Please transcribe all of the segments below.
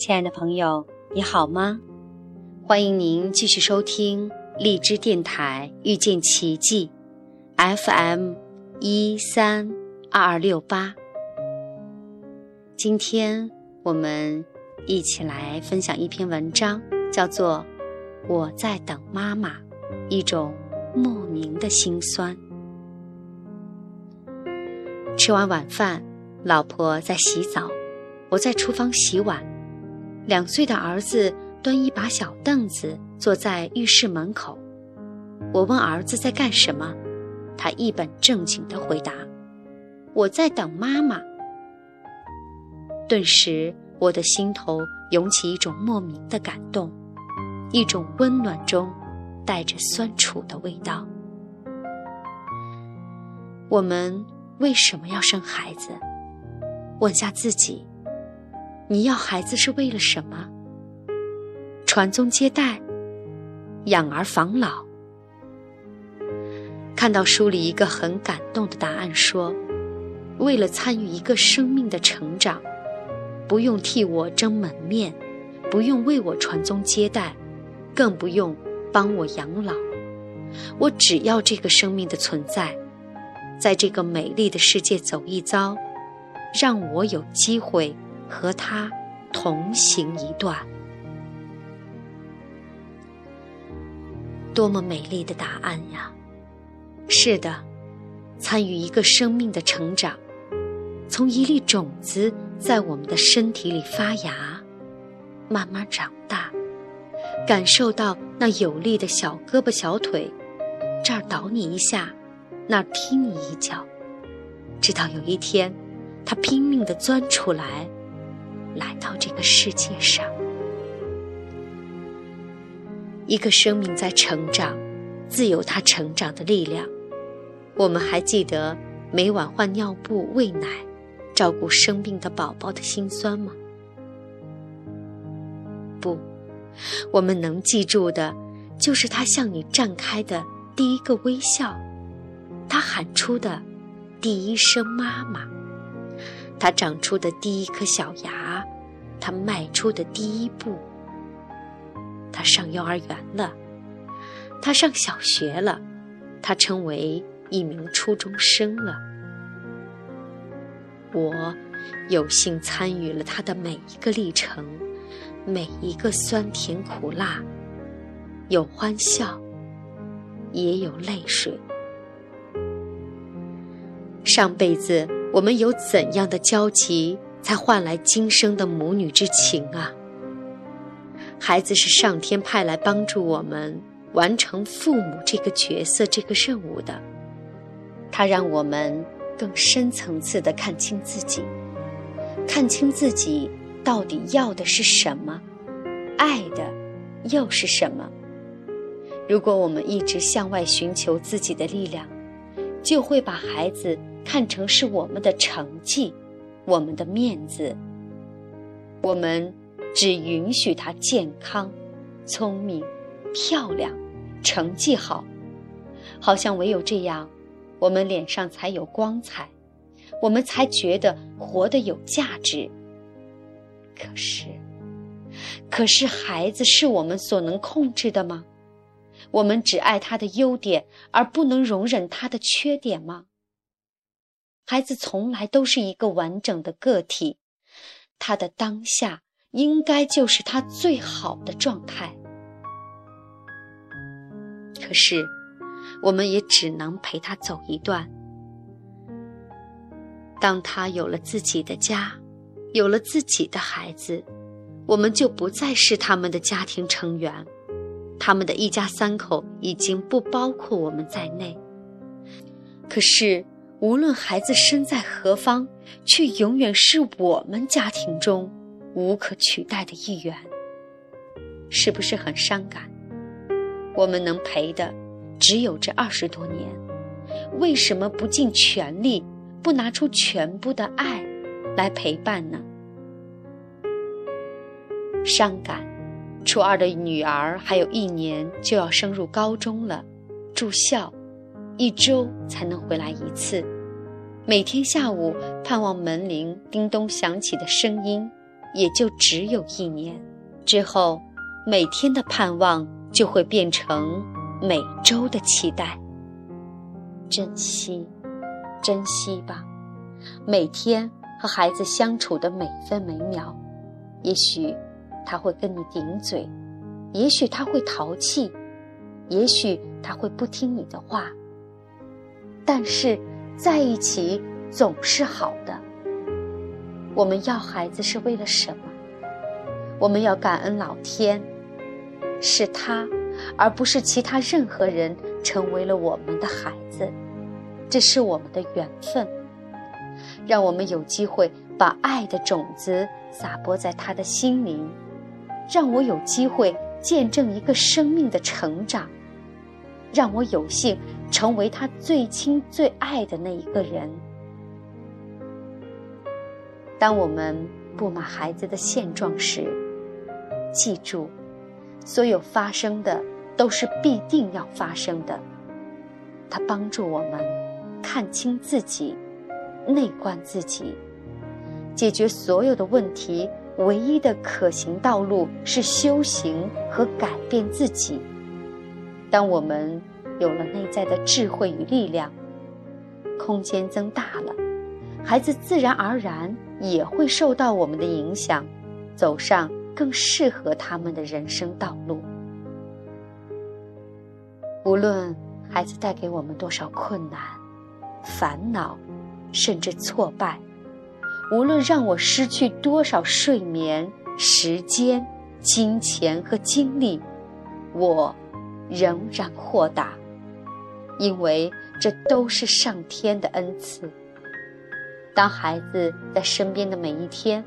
亲爱的朋友，你好吗？欢迎您继续收听荔枝电台遇见奇迹，FM 一三二二六八。今天我们一起来分享一篇文章，叫做《我在等妈妈》，一种莫名的心酸。吃完晚饭，老婆在洗澡，我在厨房洗碗。两岁的儿子端一把小凳子坐在浴室门口。我问儿子在干什么，他一本正经地回答：“我在等妈妈。”顿时，我的心头涌起一种莫名的感动，一种温暖中带着酸楚的味道。我们。为什么要生孩子？问下自己，你要孩子是为了什么？传宗接代，养儿防老。看到书里一个很感动的答案，说：为了参与一个生命的成长，不用替我争门面，不用为我传宗接代，更不用帮我养老，我只要这个生命的存在。在这个美丽的世界走一遭，让我有机会和他同行一段。多么美丽的答案呀！是的，参与一个生命的成长，从一粒种子在我们的身体里发芽，慢慢长大，感受到那有力的小胳膊小腿，这儿倒你一下。那儿踢你一脚，直到有一天，他拼命的钻出来，来到这个世界上。一个生命在成长，自有它成长的力量。我们还记得每晚换尿布、喂奶、照顾生病的宝宝的辛酸吗？不，我们能记住的，就是他向你绽开的第一个微笑。他喊出的第一声“妈妈”，他长出的第一颗小牙，他迈出的第一步，他上幼儿园了，他上小学了，他成为一名初中生了。我有幸参与了他的每一个历程，每一个酸甜苦辣，有欢笑，也有泪水。上辈子我们有怎样的交集，才换来今生的母女之情啊？孩子是上天派来帮助我们完成父母这个角色、这个任务的。他让我们更深层次的看清自己，看清自己到底要的是什么，爱的又是什么。如果我们一直向外寻求自己的力量，就会把孩子。看成是我们的成绩，我们的面子。我们只允许他健康、聪明、漂亮、成绩好，好像唯有这样，我们脸上才有光彩，我们才觉得活得有价值。可是，可是孩子是我们所能控制的吗？我们只爱他的优点，而不能容忍他的缺点吗？孩子从来都是一个完整的个体，他的当下应该就是他最好的状态。可是，我们也只能陪他走一段。当他有了自己的家，有了自己的孩子，我们就不再是他们的家庭成员，他们的一家三口已经不包括我们在内。可是。无论孩子身在何方，却永远是我们家庭中无可取代的一员。是不是很伤感？我们能陪的只有这二十多年，为什么不尽全力，不拿出全部的爱来陪伴呢？伤感。初二的女儿还有一年就要升入高中了，住校。一周才能回来一次，每天下午盼望门铃叮咚响起的声音，也就只有一年。之后，每天的盼望就会变成每周的期待。珍惜，珍惜吧，每天和孩子相处的每分每秒。也许他会跟你顶嘴，也许他会淘气，也许他会不听你的话。但是在一起总是好的。我们要孩子是为了什么？我们要感恩老天，是他，而不是其他任何人成为了我们的孩子。这是我们的缘分，让我们有机会把爱的种子撒播在他的心灵，让我有机会见证一个生命的成长，让我有幸成为他最亲最爱的那一个人。当我们不满孩子的现状时，记住，所有发生的都是必定要发生的。他帮助我们。看清自己，内观自己，解决所有的问题，唯一的可行道路是修行和改变自己。当我们有了内在的智慧与力量，空间增大了，孩子自然而然也会受到我们的影响，走上更适合他们的人生道路。无论孩子带给我们多少困难。烦恼，甚至挫败，无论让我失去多少睡眠、时间、金钱和精力，我仍然豁达，因为这都是上天的恩赐。当孩子在身边的每一天，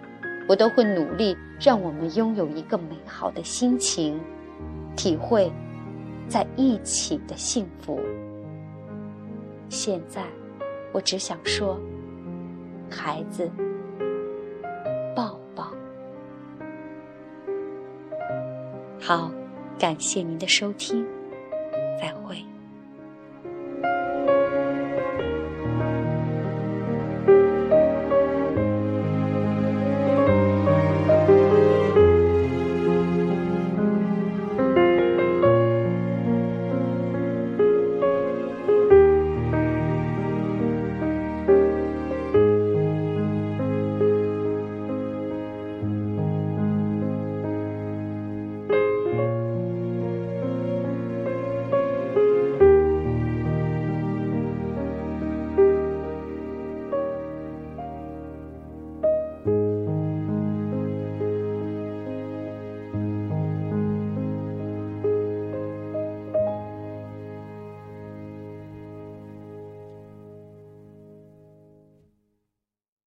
我都会努力让我们拥有一个美好的心情，体会在一起的幸福。现在。我只想说，孩子，抱抱。好，感谢您的收听，再会。